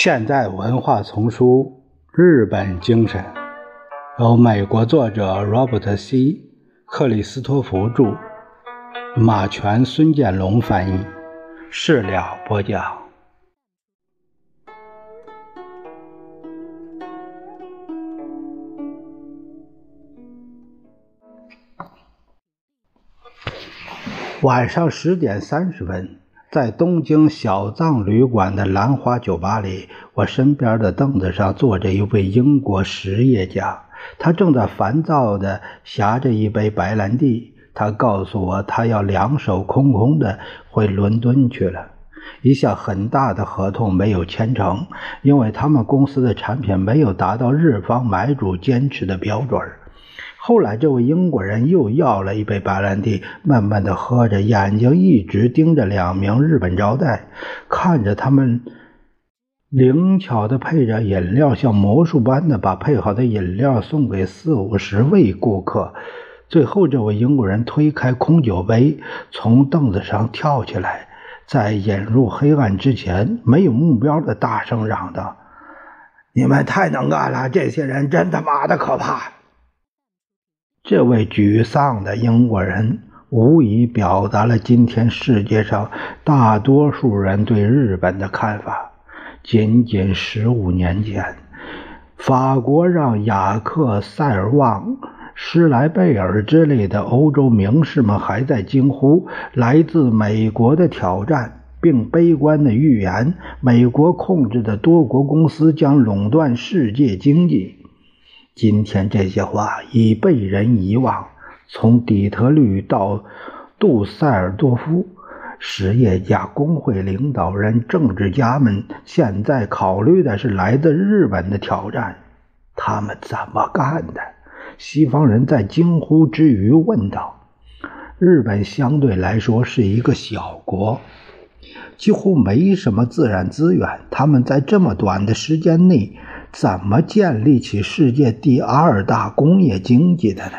现代文化丛书《日本精神》，由美国作者 Robert C. 克里斯托弗著，马全、孙建龙翻译，事了播讲。晚上十点三十分，在东京小藏旅馆的兰花酒吧里，我身边的凳子上坐着一位英国实业家，他正在烦躁地呷着一杯白兰地。他告诉我，他要两手空空的回伦敦去了，一项很大的合同没有签成，因为他们公司的产品没有达到日方买主坚持的标准。后来，这位英国人又要了一杯白兰地，慢慢的喝着，眼睛一直盯着两名日本招待，看着他们灵巧的配着饮料，像魔术般的把配好的饮料送给四五十位顾客。最后，这位英国人推开空酒杯，从凳子上跳起来，在引入黑暗之前，没有目标的大声嚷道：“你们太能干了！这些人真他妈的可怕！”这位沮丧的英国人无疑表达了今天世界上大多数人对日本的看法。仅仅十五年前，法国让雅克·塞尔旺、施莱贝尔之类的欧洲名士们还在惊呼来自美国的挑战，并悲观地预言美国控制的多国公司将垄断世界经济。今天这些话已被人遗忘。从底特律到杜塞尔多夫，实业家、工会领导人、政治家们现在考虑的是来自日本的挑战。他们怎么干的？西方人在惊呼之余问道：“日本相对来说是一个小国，几乎没什么自然资源。他们在这么短的时间内。”怎么建立起世界第二大工业经济的呢？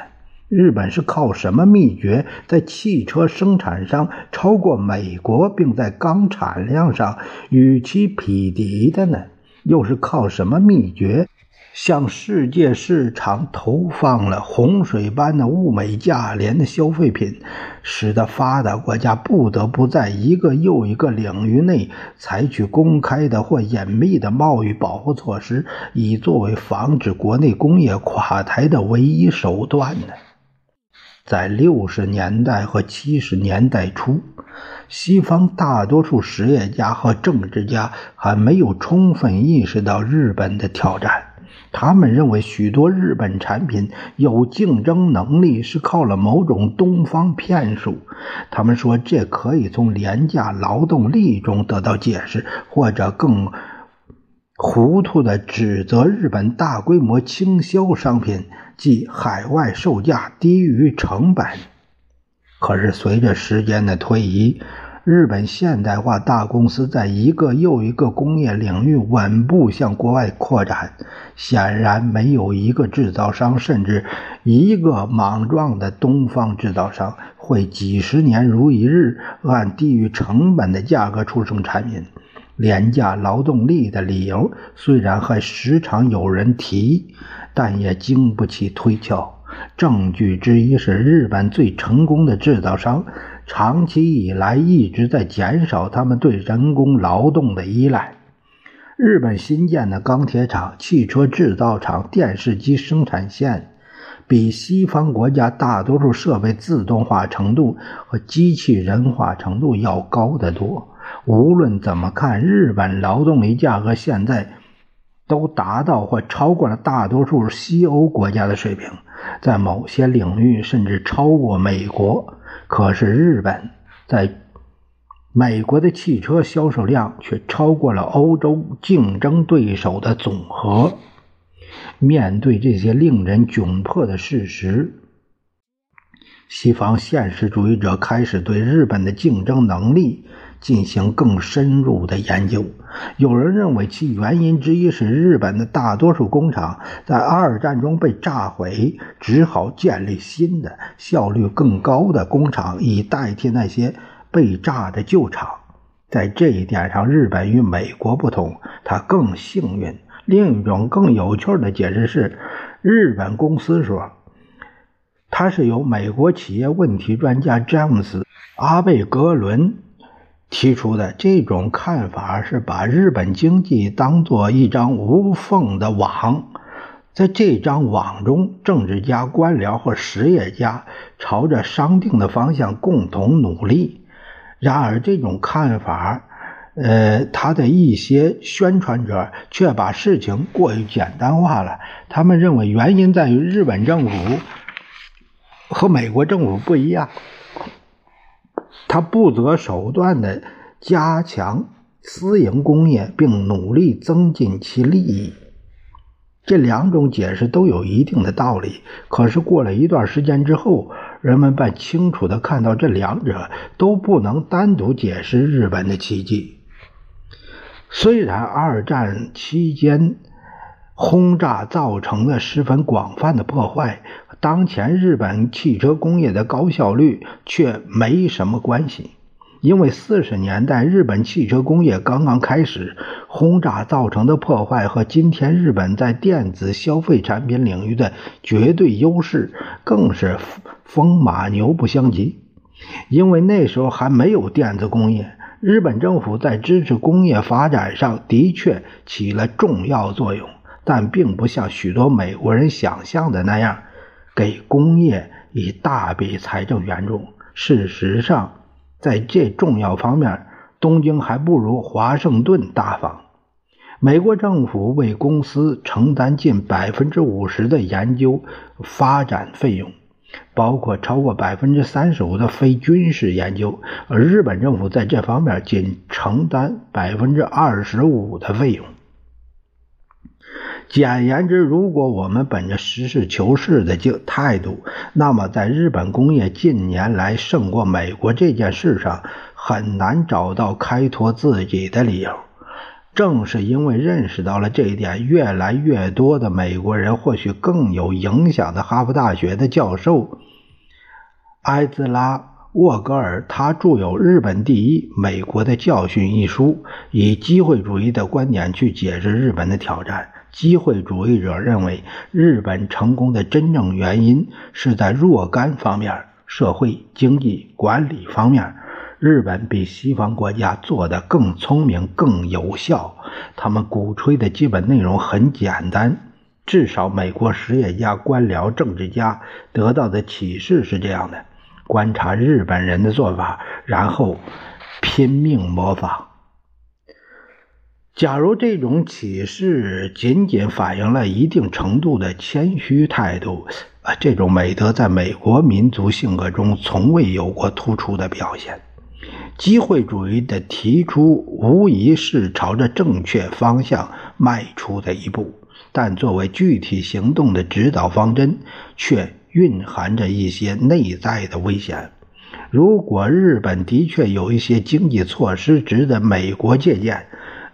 日本是靠什么秘诀在汽车生产上超过美国，并在钢产量上与其匹敌的呢？又是靠什么秘诀？向世界市场投放了洪水般的物美价廉的消费品，使得发达国家不得不在一个又一个领域内采取公开的或隐秘的贸易保护措施，以作为防止国内工业垮台的唯一手段呢？在六十年代和七十年代初，西方大多数实业家和政治家还没有充分意识到日本的挑战。他们认为许多日本产品有竞争能力是靠了某种东方骗术。他们说这可以从廉价劳动力中得到解释，或者更糊涂的指责日本大规模倾销商品，即海外售价低于成本。可是随着时间的推移，日本现代化大公司在一个又一个工业领域稳步向国外扩展，显然没有一个制造商，甚至一个莽撞的东方制造商，会几十年如一日按低于成本的价格出售产品。廉价劳动力的理由虽然还时常有人提，但也经不起推敲。证据之一是日本最成功的制造商。长期以来一直在减少他们对人工劳动的依赖。日本新建的钢铁厂、汽车制造厂、电视机生产线，比西方国家大多数设备自动化程度和机器人化程度要高得多。无论怎么看，日本劳动力价格现在都达到或超过了大多数西欧国家的水平，在某些领域甚至超过美国。可是，日本在美国的汽车销售量却超过了欧洲竞争对手的总和。面对这些令人窘迫的事实，西方现实主义者开始对日本的竞争能力。进行更深入的研究。有人认为，其原因之一是日本的大多数工厂在二战中被炸毁，只好建立新的、效率更高的工厂，以代替那些被炸的旧厂。在这一点上，日本与美国不同，它更幸运。另一种更有趣的解释是，日本公司说，它是由美国企业问题专家詹姆斯·阿贝格伦提出的。这种看法是把日本经济当作一张无缝的网，在这张网中，政治家、官僚或实业家朝着商定的方向共同努力。然而，这种看法，呃，他的一些宣传者却把事情过于简单化了。他们认为原因在于日本政府和美国政府不一样，他不择手段的加强私营工业，并努力增进其利益。这两种解释都有一定的道理。可是过了一段时间之后，人们便清楚地看到，这两者都不能单独解释日本的奇迹。虽然二战期间轰炸造成了十分广泛的破坏，当前日本汽车工业的高效率却没什么关系。因为四十年代日本汽车工业刚刚开始，轰炸造成的破坏和今天日本在电子消费产品领域的绝对优势更是风马牛不相及。因为那时候还没有电子工业，日本政府在支持工业发展上的确起了重要作用，但并不像许多美国人想象的那样，给工业以大笔财政援助。事实上，在这重要方面，东京还不如华盛顿大方。美国政府为公司承担近百分之五十的研究发展费用，包括超过百分之三十五的非军事研究，而日本政府在这方面仅承担百分之二十五的费用。简言之，如果我们本着实事求是的就态度，那么在日本工业近年来胜过美国这件事上，很难找到开脱自己的理由。正是因为认识到了这一点，越来越多的美国人，或许更有影响的哈佛大学的教授埃兹拉·沃格尔，他著有《日本第一：美国的教训》一书，以机会主义的观点去解释日本的挑战。机会主义者认为，日本成功的真正原因是在若干方面：社会、经济、管理方面，日本比西方国家做得更聪明、更有效。他们鼓吹的基本内容很简单，至少美国实业家、官僚、政治家得到的启示是这样的：观察日本人的做法，然后拼命模仿。假如这种启示仅仅反映了一定程度的谦虚态度，啊，这种美德在美国民族性格中从未有过突出的表现。机会主义的提出无疑是朝着正确方向迈出的一步，但作为具体行动的指导方针，却蕴含着一些内在的危险。如果日本的确有一些经济措施值得美国借鉴，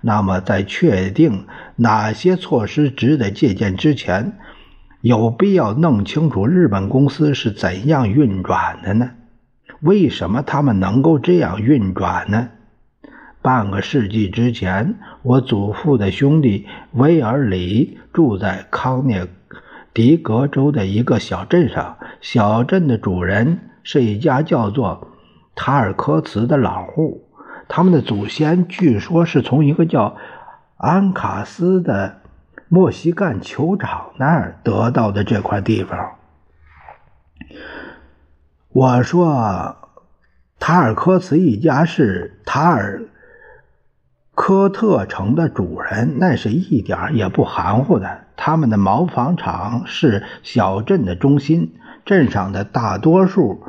那么，在确定哪些措施值得借鉴之前，有必要弄清楚日本公司是怎样运转的呢？为什么他们能够这样运转呢？半个世纪之前，我祖父的兄弟威尔里住在康涅狄格州的一个小镇上，小镇的主人是一家叫做塔尔科茨的老户。他们的祖先据说是从一个叫安卡斯的墨西干酋长那儿得到的这块地方。我说，塔尔科茨一家是塔尔科特城的主人，那是一点也不含糊的。他们的毛纺厂是小镇的中心，镇上的大多数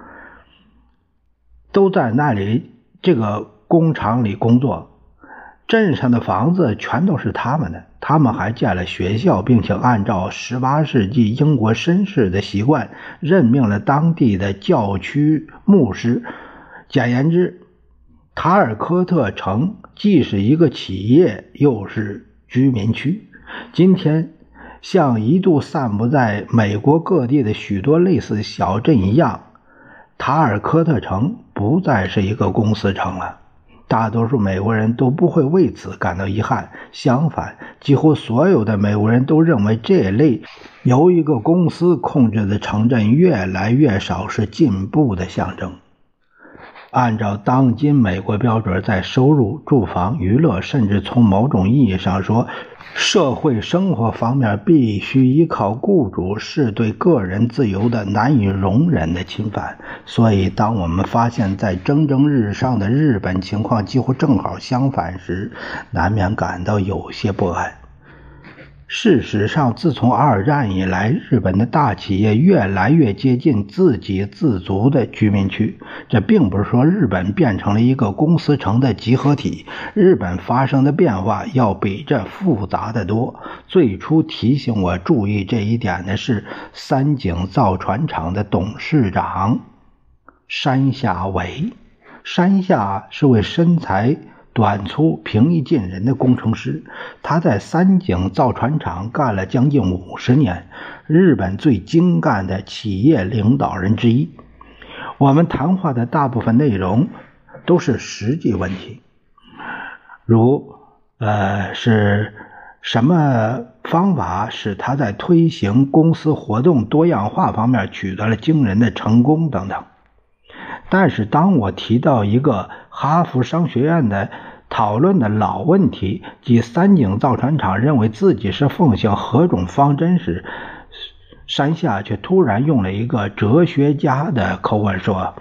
都在那里。这个。工厂里工作，镇上的房子全都是他们的。他们还建了学校，并且按照十八世纪英国绅士的习惯，任命了当地的教区牧师。简言之，塔尔科特城既是一个企业，又是居民区。今天，像一度散布在美国各地的许多类似小镇一样，塔尔科特城不再是一个公司城了。大多数美国人都不会为此感到遗憾。相反，几乎所有的美国人都认为这类由一个公司控制的城镇越来越少是进步的象征。按照当今美国标准，在收入、住房、娱乐，甚至从某种意义上说，社会生活方面，必须依靠雇主，是对个人自由的难以容忍的侵犯。所以，当我们发现，在蒸蒸日上的日本情况几乎正好相反时，难免感到有些不安。事实上，自从二战以来，日本的大企业越来越接近自给自足的居民区。这并不是说日本变成了一个公司城的集合体。日本发生的变化要比这复杂的多。最初提醒我注意这一点的是三井造船厂的董事长山下伟。山下是位身材。短粗、平易近人的工程师，他在三井造船厂干了将近五十年，日本最精干的企业领导人之一。我们谈话的大部分内容都是实际问题，如呃是什么方法使他在推行公司活动多样化方面取得了惊人的成功等等。但是，当我提到一个哈佛商学院的讨论的老问题，即三井造船厂认为自己是奉行何种方针时，山下却突然用了一个哲学家的口吻说：“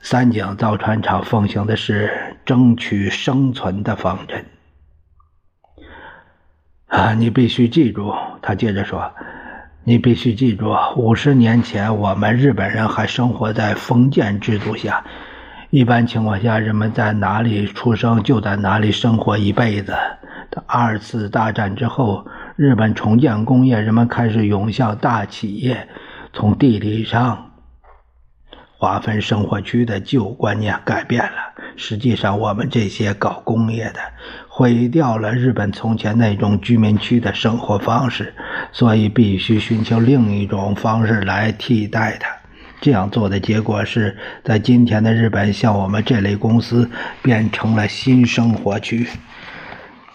三井造船厂奉行的是争取生存的方针。”啊，你必须记住，他接着说。你必须记住，五十年前我们日本人还生活在封建制度下。一般情况下，人们在哪里出生就在哪里生活一辈子。二次大战之后，日本重建工业，人们开始涌向大企业，从地理上划分生活区的旧观念改变了。实际上，我们这些搞工业的毁掉了日本从前那种居民区的生活方式，所以必须寻求另一种方式来替代它。这样做的结果是在今天的日本，像我们这类公司变成了新生活区。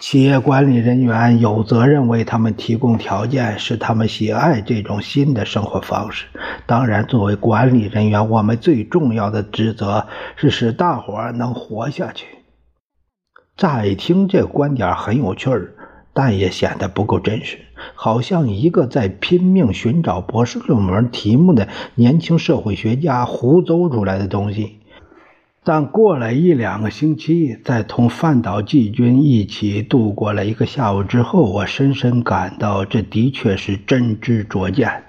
企业管理人员有责任为他们提供条件，使他们喜爱这种新的生活方式。当然，作为管理人员，我们最重要的职责是使大伙儿能活下去。乍一听，这观点很有趣儿，但也显得不够真实，好像一个在拼命寻找博士论文题目的年轻社会学家胡诌出来的东西。但过了一两个星期，在同范岛季军一起度过了一个下午之后，我深深感到这的确是真知灼见。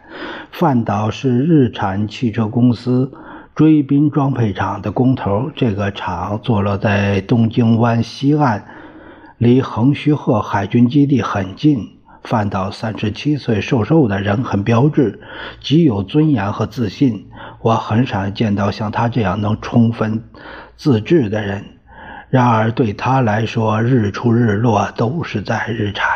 范岛是日产汽车公司追滨装配厂的工头，这个厂坐落在东京湾西岸，离横须贺海军基地很近。范岛三十七岁，瘦瘦的人，很标致，极有尊严和自信。我很少见到像他这样能充分自制的人。然而，对他来说，日出日落都是在日产。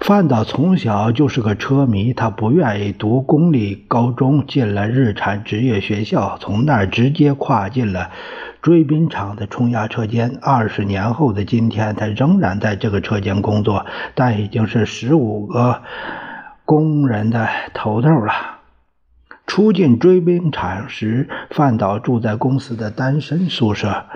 范岛从小就是个车迷，他不愿意读公立高中，进了日产职业学校，从那儿直接跨进了。追兵厂的冲压车间，二十年后的今天，他仍然在这个车间工作，但已经是十五个工人的头头了。初进追兵厂时，范岛住在公司的单身宿舍。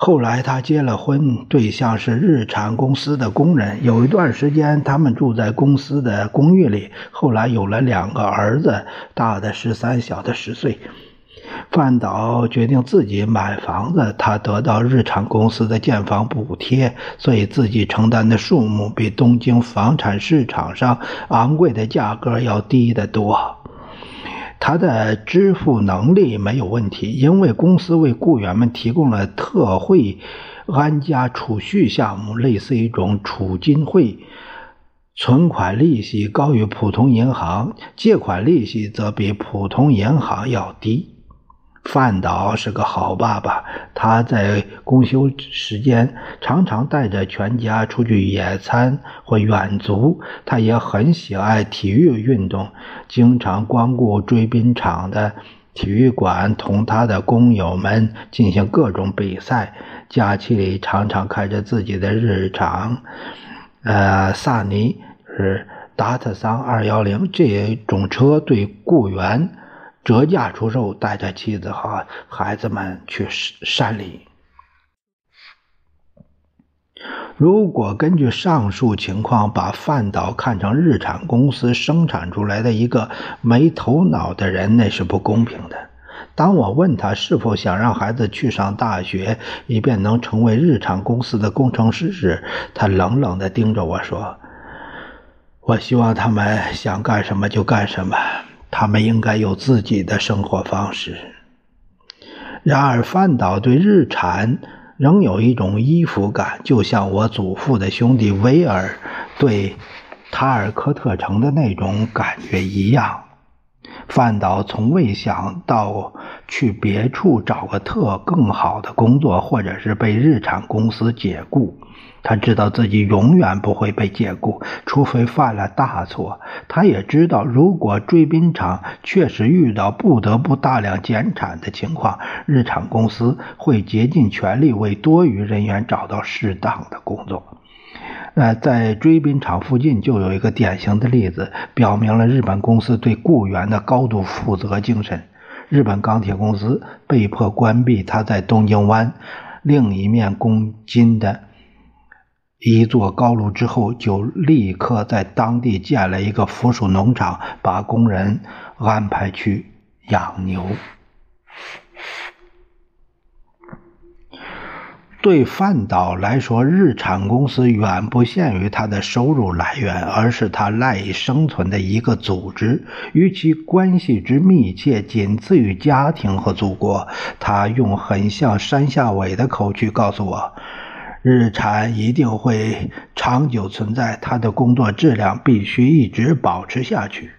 后来他结了婚，对象是日产公司的工人。有一段时间，他们住在公司的公寓里。后来有了两个儿子，大的十三，小的十岁。范岛决定自己买房子，他得到日产公司的建房补贴，所以自己承担的数目比东京房产市场上昂贵的价格要低得多。他的支付能力没有问题，因为公司为雇员们提供了特惠安家储蓄项目，类似一种储金会，存款利息高于普通银行，借款利息则比普通银行要低。范岛是个好爸爸，他在公休时间常常带着全家出去野餐或远足。他也很喜爱体育运动，经常光顾追兵场的体育馆同他的工友们进行各种比赛。假期里常常开着自己的日常，呃，萨尼是达特桑二幺零这种车对雇员折价出售，带着妻子和孩子们去山里。如果根据上述情况把范岛看成日产公司生产出来的一个没头脑的人，那是不公平的。当我问他是否想让孩子去上大学，以便能成为日产公司的工程师时，他冷冷地盯着我说：“我希望他们想干什么就干什么，他们应该有自己的生活方式。”然而，范岛对日产。仍有一种依附感，就像我祖父的兄弟威尔对塔尔科特城的那种感觉一样。范岛从未想到去别处找个特更好的工作，或者是被日产公司解雇。他知道自己永远不会被解雇，除非犯了大错。他也知道，如果追兵厂确实遇到不得不大量减产的情况，日产公司会竭尽全力为多余人员找到适当的工作。那，在追兵厂附近就有一个典型的例子，表明了日本公司对雇员的高度负责精神。日本钢铁公司被迫关闭它在东京湾另一面公金的。一座高炉之后，就立刻在当地建了一个附属农场，把工人安排去养牛。对范岛来说，日产公司远不限于他的收入来源，而是他赖以生存的一个组织，与其关系之密切，仅次于家庭和祖国。他用很像山下伟的口气告诉我。日产一定会长久存在，他的工作质量必须一直保持下去。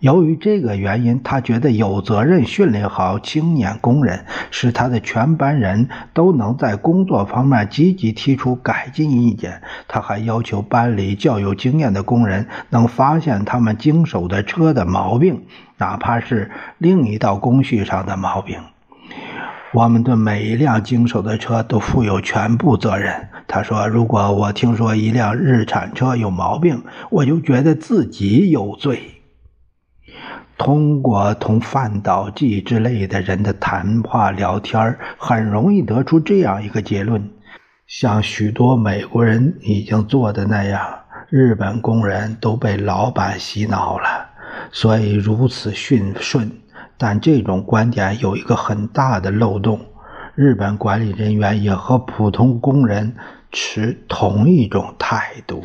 由于这个原因，他觉得有责任训练好青年工人，使他的全班人都能在工作方面积极提出改进意见。他还要求班里较有经验的工人能发现他们经手的车的毛病，哪怕是另一道工序上的毛病。我们对每一辆经手的车都负有全部责任。他说：“如果我听说一辆日产车有毛病，我就觉得自己有罪。”通过同范岛记之类的人的谈话聊天，很容易得出这样一个结论：像许多美国人已经做的那样，日本工人都被老板洗脑了，所以如此驯顺。但这种观点有一个很大的漏洞：日本管理人员也和普通工人持同一种态度。